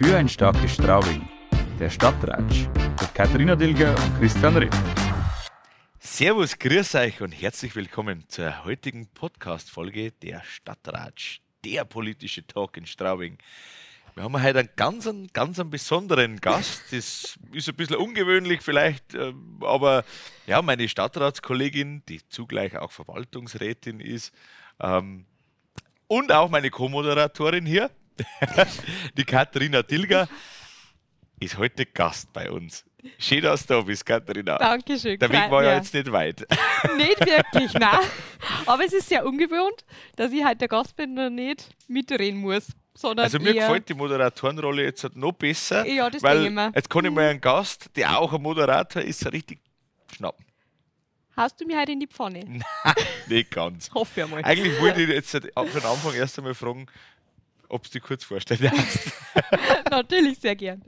Für ein starkes Straubing. Der Stadtratsch mit Katharina Dilger und Christian Ritt. Servus, grüß euch und herzlich willkommen zur heutigen Podcast-Folge der Stadtratsch, der politische Talk in Straubing. Wir haben heute einen ganz, ganz einen besonderen Gast. Das ist ein bisschen ungewöhnlich vielleicht, ähm, aber ja, meine Stadtratskollegin, die zugleich auch Verwaltungsrätin ist, ähm, und auch meine Co-Moderatorin hier, die Katharina Tilger, ist heute Gast bei uns. Schön, dass du da bist, Katharina. Dankeschön. Der Weg war ja jetzt nicht weit. Nicht wirklich, nein. Aber es ist sehr ungewohnt, dass ich heute der Gast bin und nicht mitreden muss. Sondern Also mir gefällt die Moderatorenrolle jetzt halt noch besser, Ja, das weil denke ich jetzt kann ich mal einen Gast, der auch ein Moderator ist, so richtig schnappen. Haust du mir heute in die Pfanne? Nicht ganz. Hoffe ich mal. Eigentlich wollte ich jetzt seit- von Anfang erst einmal fragen, ob du dich kurz vorstellen darfst. Natürlich, sehr gern.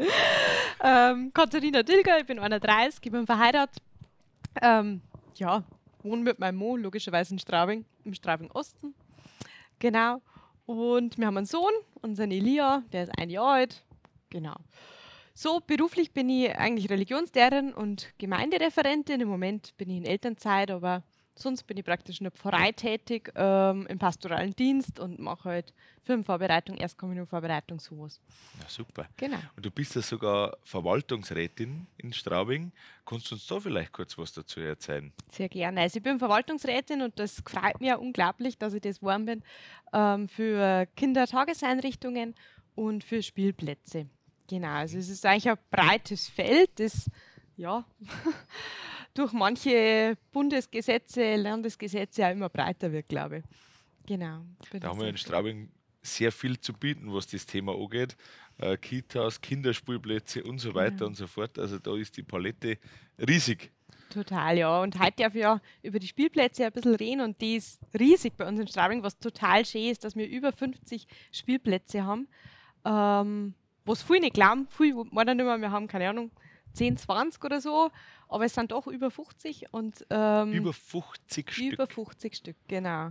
Ähm, Katharina Dilger, ich bin 31, ich bin verheiratet. Ähm, ja, wohne mit meinem Mann logischerweise in Straubing, im Straubing Osten. Genau. Und wir haben einen Sohn, unseren Elia, der ist ein Jahr alt. Genau. So, beruflich bin ich eigentlich Religionslehrerin und Gemeindereferentin. Im Moment bin ich in Elternzeit, aber sonst bin ich praktisch in der Pfarrei tätig, ähm, im pastoralen Dienst und mache halt Firmenvorbereitung, Erstkommunionvorbereitung, sowas. Na super. Genau. Und du bist ja sogar Verwaltungsrätin in Straubing. Kannst du uns da vielleicht kurz was dazu erzählen? Sehr gerne. Also ich bin Verwaltungsrätin und das freut mich ja unglaublich, dass ich das geworden bin ähm, für Kindertageseinrichtungen und für Spielplätze. Genau, also es ist eigentlich ein breites Feld, das ja durch manche Bundesgesetze, Landesgesetze auch immer breiter wird, glaube ich. Genau. Da haben wir in. Straubing sehr viel zu bieten, was das Thema angeht. Äh, Kitas, Kinderspielplätze und so weiter Ja. und so fort. Also da ist die Palette riesig. Total, ja. Und heute darf ich ja über die Spielplätze ein bisschen reden und die ist riesig bei uns in Straubing, was total schön ist, dass wir über 50 Spielplätze haben. Ähm, was viele nicht glauben, viele meinen immer, wir haben keine Ahnung, 10, 20 oder so, aber es sind doch über 50 und ähm, Über 50 Stück. über 50 Stück, genau.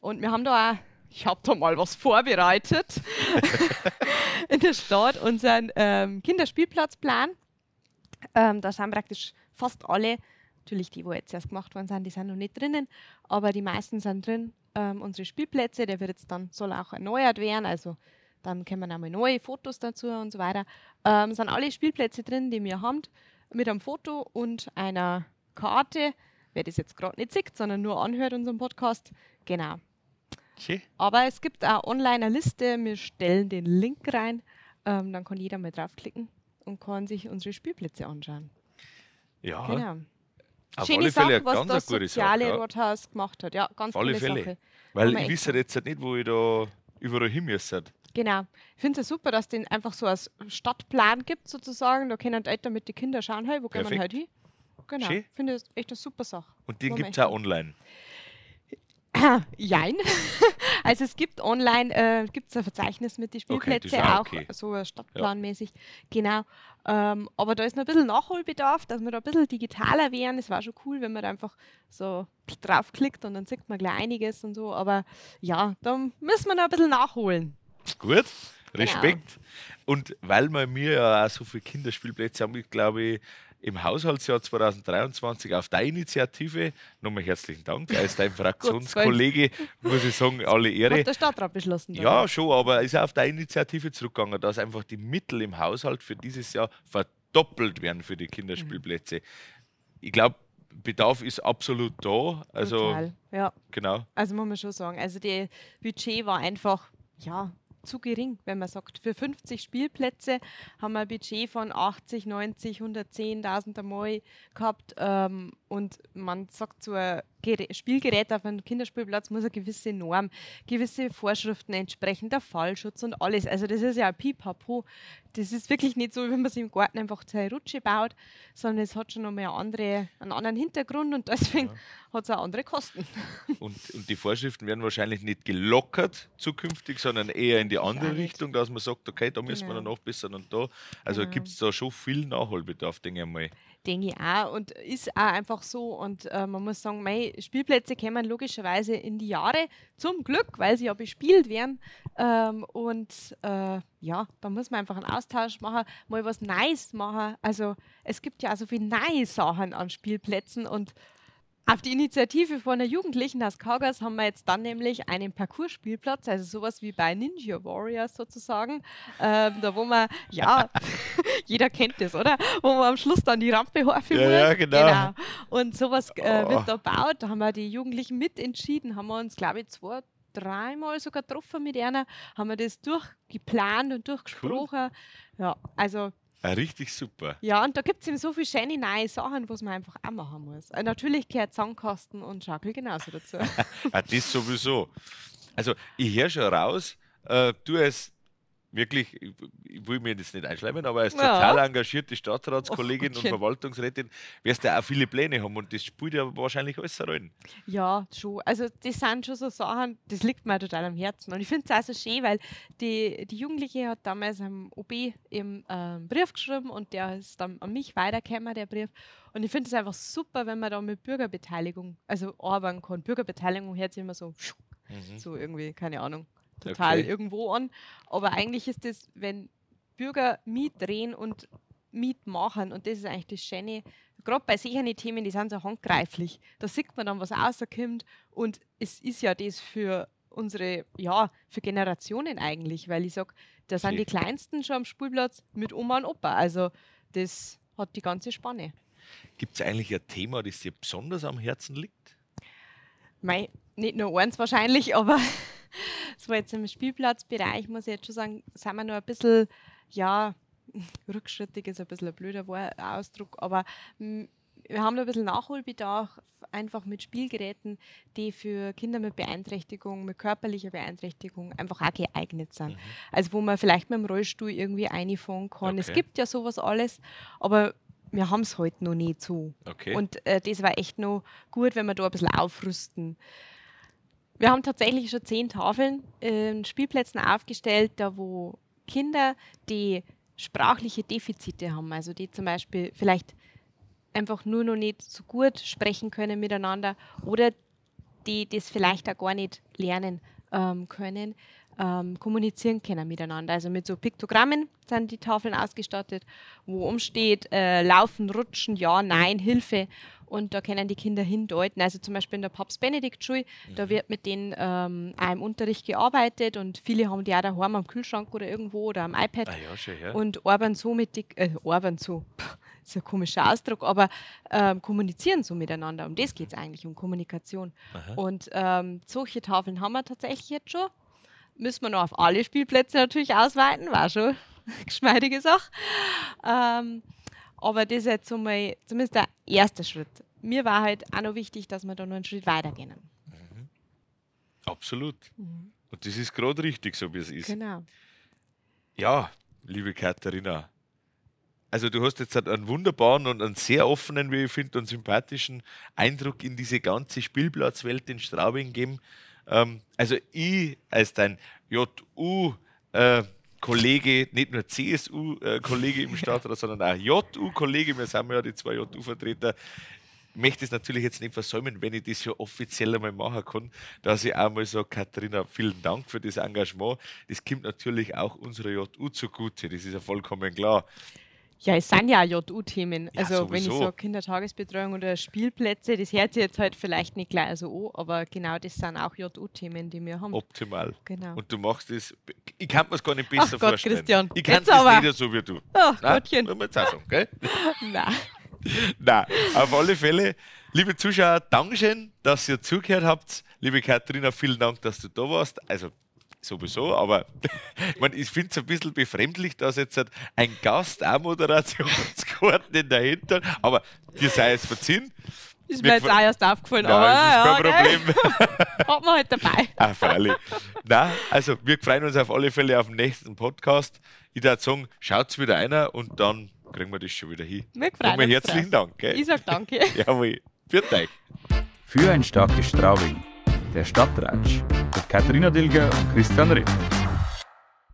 Und wir haben da auch, ich habe da mal was vorbereitet in der Stadt, unseren ähm, Kinderspielplatzplan. Ähm, da sind praktisch fast alle, natürlich die, wo jetzt erst gemacht worden sind, die sind noch nicht drinnen, aber die meisten sind drin. Ähm, unsere Spielplätze, der wird jetzt dann, soll auch erneuert werden, also dann kommen einmal neue Fotos dazu und so weiter. Ähm, sind alle Spielplätze drin, die wir haben, mit einem Foto und einer Karte. Wer das jetzt gerade nicht sieht, sondern nur anhört unseren Podcast, genau. Schön. Aber es gibt auch online eine Liste. Wir stellen den Link rein. Ähm, dann kann jeder mal draufklicken und kann sich unsere Spielplätze anschauen. Ja, Genau. auf Schöne alle Fälle Sache, was ganz das soziale Sache. Ja. Rathaus gemacht hat. Ja, ganz Auf alle Fälle. Sache. Weil ich wisse jetzt halt nicht, wo ich da überall hin müsste. Genau. Ich finde es super, dass es den einfach so als Stadtplan gibt, sozusagen. Da können die Eltern mit den Kindern schauen, hey, wo gehen wir Perfekt. halt hin? Genau. Ich finde es echt eine super Sache. Und den gibt es auch online. Jein. also es gibt online äh, gibt's ein Verzeichnis mit den Okay, das Spielplätzen, ist auch okay. so stadtplanmäßig. Genau. Ähm, aber da ist noch ein bisschen Nachholbedarf, dass wir da ein bisschen digitaler wären. Es war schon cool, wenn man da einfach so draufklickt und dann sieht man gleich einiges und so. Aber ja, da müssen wir noch ein bisschen nachholen. Gut, Genau. Respekt. Und weil wir mir ja auch so viele Kinderspielplätze haben, ich glaube, im Haushaltsjahr 2023 auf deine Initiative, nochmal herzlichen Dank, als dein Fraktionskollege, muss ich sagen, alle Ehre. Hat der Stadtrat beschlossen. dann. Ja, schon, aber ist auf deine Initiative zurückgegangen, dass einfach die Mittel im Haushalt für dieses Jahr verdoppelt werden für die Kinderspielplätze. Ich glaube, Bedarf ist absolut da. Also, Total. Ja. genau. Also muss man schon sagen. Also das Budget war einfach, ja, zu gering, wenn man sagt. Für 50 Spielplätze haben wir ein Budget von 80, 90, 110.000 einmal gehabt. Ähm, und man sagt, so ein Spielgerät auf einem Kinderspielplatz muss eine gewisse Norm, gewisse Vorschriften entsprechen, der Fallschutz und alles. Also das ist ja ein Pipapo. Das ist wirklich nicht so, wie wenn man sich im Garten einfach zwei Rutsche baut, sondern es hat schon nochmal eine andere, einen anderen Hintergrund und deswegen hat es auch andere Kosten. Und, und die Vorschriften werden wahrscheinlich nicht gelockert zukünftig, sondern eher in die andere nicht. Richtung, dass man sagt, okay, da müssen wir Genau. noch nachbessern und da. Also Genau. gibt es da schon viel Nachholbedarf, denke ich mal. Denke ich auch. Und ist auch einfach so. Und äh, man muss sagen, mei, Spielplätze kommen logischerweise in die Jahre, zum Glück, weil sie ja bespielt werden. Ähm, und äh, ja, da muss man einfach einen Austausch machen, mal was Neues machen. Also es gibt ja auch so viele neue Sachen an Spielplätzen und auf die Initiative von der Jugendlichen aus Kaugas haben wir jetzt dann nämlich einen Parcours-Spielplatz, also sowas wie bei Ninja Warriors sozusagen, ähm, da wo man, ja, jeder kennt das, oder? Wo man am Schluss dann die Rampe hochführen Ja, muss. ja, genau. Und sowas äh, Oh. wird da gebaut, da haben wir die Jugendlichen mitentschieden, haben wir uns, glaube ich, zwei, dreimal sogar getroffen mit einer, haben wir das durchgeplant und durchgesprochen. Ja, also richtig super. ja, und da gibt es eben so viele schöne neue Sachen, was man einfach auch machen muss. Äh, natürlich gehört Sandkasten und Schaukel genauso dazu. Ah, das sowieso. Also, ich höre schon raus, äh, du als wirklich, ich, ich will mir das nicht einschleimen, aber als Ja. total engagierte Stadtratskollegin und Gottchen. Verwaltungsrätin wirst du auch viele Pläne haben und das spielt ja wahrscheinlich alles eine Rolle. ja, schon. Also das sind schon so Sachen, das liegt mir total am Herzen. Und ich finde es auch so schön, weil die, die Jugendliche hat damals am OB eben äh, Brief geschrieben und der ist dann an mich weitergekommen, der Brief. Und ich finde es einfach super, wenn man da mit Bürgerbeteiligung, also arbeiten kann. Bürgerbeteiligung hört sich immer so, Mhm. so irgendwie, keine Ahnung, total Okay. irgendwo an. Aber eigentlich ist das, wenn Bürger mitdrehen und mitmachen, und das ist eigentlich das Schöne, gerade bei solchen Themen, die sind so handgreiflich. Da sieht man dann, was rauskommt. Und es ist ja das für unsere, ja, für Generationen eigentlich, weil ich sage, da sind die Kleinsten schon am Spielplatz mit Oma und Opa. Also das hat die ganze Spanne. Gibt es eigentlich ein Thema, das dir besonders am Herzen liegt? Mei, nicht nur eins wahrscheinlich, aber so jetzt im Spielplatzbereich muss ich jetzt schon sagen, sind wir noch ein bisschen, ja, rückschrittig ist ein bisschen ein blöder Ausdruck, aber mm, wir haben noch ein bisschen Nachholbedarf, einfach mit Spielgeräten, die für Kinder mit Beeinträchtigung, mit körperlicher Beeinträchtigung einfach auch geeignet sind. Mhm. Also wo man vielleicht mit dem Rollstuhl irgendwie einfahren kann. Es Okay. gibt ja sowas alles, aber wir haben es heute noch nicht so. Okay. Und äh, das war echt noch gut, wenn wir da ein bisschen aufrüsten. Wir haben tatsächlich schon zehn Tafeln in Spielplätzen aufgestellt, da wo Kinder, die sprachliche Defizite haben, also die zum Beispiel vielleicht einfach nur noch nicht so gut sprechen können miteinander oder die das vielleicht auch gar nicht lernen ähm, können, ähm, kommunizieren können miteinander. Also mit so Piktogrammen sind die Tafeln ausgestattet, wo umsteht, äh, laufen, rutschen, ja, nein, Hilfe. Und da können die Kinder hindeuten. Also zum Beispiel in der Papst Benedikt Schule, da wird mit denen ähm, auch im Unterricht gearbeitet und viele haben die auch daheim am Kühlschrank oder irgendwo oder am iPad ah ja, schon, ja. und arbeiten so mit die, äh, arbeiten so, Puh, ist ein komischer Ausdruck, aber ähm, kommunizieren so miteinander. Um das geht es eigentlich, um Kommunikation. Aha. Und ähm, solche Tafeln haben wir tatsächlich jetzt schon. Müssen wir noch auf alle Spielplätze natürlich ausweiten, war schon eine geschmeidige Sache. Ähm, aber das ist jetzt so mal, zumindest der erste Schritt. Mir war halt auch noch wichtig, dass wir da noch einen Schritt weitergehen. Absolut. Und das ist gerade richtig, so wie es ist. Genau. Ja, liebe Katharina. Also du hast jetzt einen wunderbaren und einen sehr offenen, wie ich finde, und sympathischen Eindruck in diese ganze Spielplatzwelt in Straubing gegeben. Ähm, also ich als dein JU-Kollege, nicht nur CSU-Kollege im Stadtrat, sondern auch JU-Kollege, wir sind ja die zwei JU-Vertreter, möchte es natürlich jetzt nicht versäumen, wenn ich das ja offiziell einmal machen kann, dass ich einmal sage, Katharina, vielen Dank für das Engagement. Das kommt natürlich auch unserer JU zugute, das ist ja vollkommen klar. Ja, es sind ja JU-Themen. Ja, also wenn ich sowieso. sage Kindertagesbetreuung oder Spielplätze, das hört sich jetzt halt vielleicht nicht gleich so an, aber genau das sind auch JU-Themen, die wir haben. Optimal. Genau. Und du machst das, ich kann mir es gar nicht besser Ach Gott, vorstellen. Christian, Ich kann aber. nicht so wie du. Ach Nein, Gottchen. muss man jetzt auch sagen, gell? Nein. Nein, auf alle Fälle, liebe Zuschauer, Dankeschön, dass ihr zugehört habt. Liebe Katharina, vielen Dank, dass du da warst. Also sowieso, aber ich, mein, ich finde es ein bisschen befremdlich, dass jetzt halt ein Gast auch Moderationskarten in der Hinter, aber dir sei es verziehen. Ist mir jetzt auch erst aufgefallen, Nein, aber das ist ja, kein gell, Problem. hat man halt dabei. Ah, freilich. Nein, also wir freuen uns auf alle Fälle auf den nächsten Podcast. Ich würde sagen, schaut wieder einer und dann kriegen wir das schon wieder hin. Wir freuen uns herzlichen drauf. Dank. Gell? Ich sag danke. Jawohl. Viert euch. Für ein starkes Straubing. Der Stadtratsch. Mit Katharina Dilger und Christian Ritt.